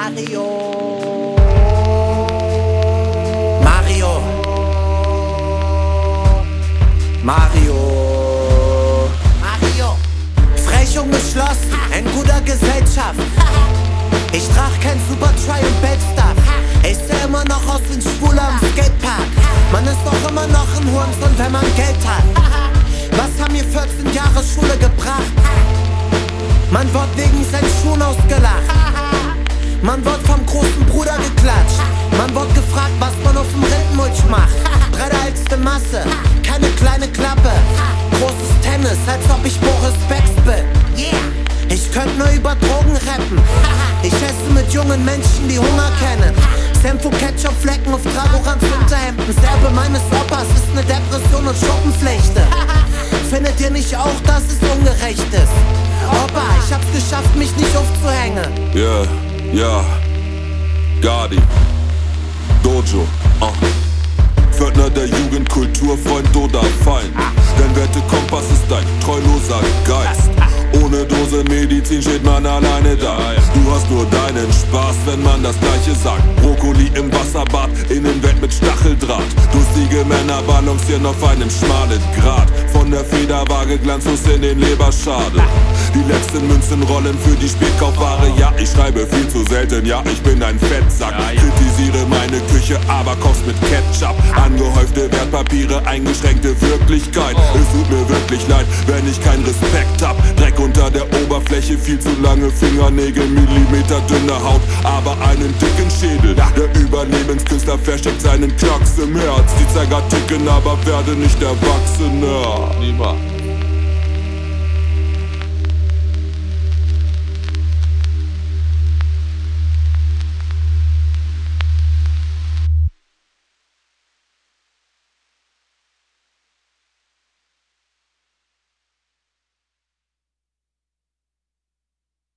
Mario. Mario. Mario. Mario. Frech und geschlossen, in guter Gesellschaft. Ich trag kein Super Try und Bellstuff. Ich seh immer noch aus wie ein Schwuler am Skatepark. Man ist doch immer noch ein Hurensohn, wenn man Geld hat. Was haben mir 14 Jahre Schule gebracht? Man wird wegen seinen Schuhen ausgelacht. Man wird vom großen Bruder geklatscht. Man wird gefragt, was man auf dem Rindenmulch macht. Die Masse, keine kleine Klappe. Großes Tennis, als ob ich Boris Becks bin. Ich könnte nur über Drogen rappen. Ich esse mit jungen Menschen, die Hunger kennen. Senfu Ketchup-Flecken auf Tragorans Unterhemden. Serbe meines Opas ist ne Depression und Schuppenflechte. Findet ihr nicht auch, dass es ungerecht ist? Opa, ich hab's geschafft, mich nicht aufzuhängen. Ja, ja. Gardi. Dojo. Uh. Pförtner der Jugend, Kulturfreund oder Feind. Dein Wertekompass ist dein treuloser Geist. Ohne Dose Medizin steht man alleine da. Du hast nur deinen Spaß, wenn man das gleiche sagt. Brokkoli im Wasserbad, Innenwelt mit Stacheldraht. Durstige Männer balancieren auf einem schmalen Grat. Federwaage glanzlos in den Leberschade. Die letzten Münzen rollen für die Spätkaufware. Ja, ich schreibe viel zu selten, ja, ich bin ein Fettsack. Kritisiere meine Küche, aber koch's mit Ketchup. Angehäufte Wertpapiere, eingeschränkte Wirklichkeit. Es tut mir wirklich leid, wenn ich keinen Respekt hab. Dreck unter der Oberfläche, viel zu lange Fingernägel, Millimeter dünne Haut, aber einen dicken Schädel. Der Überlebenskünstler versteckt seinen Knacks im Herz. Die Zeiger ticken, aber werde nicht erwachsener. Lieber.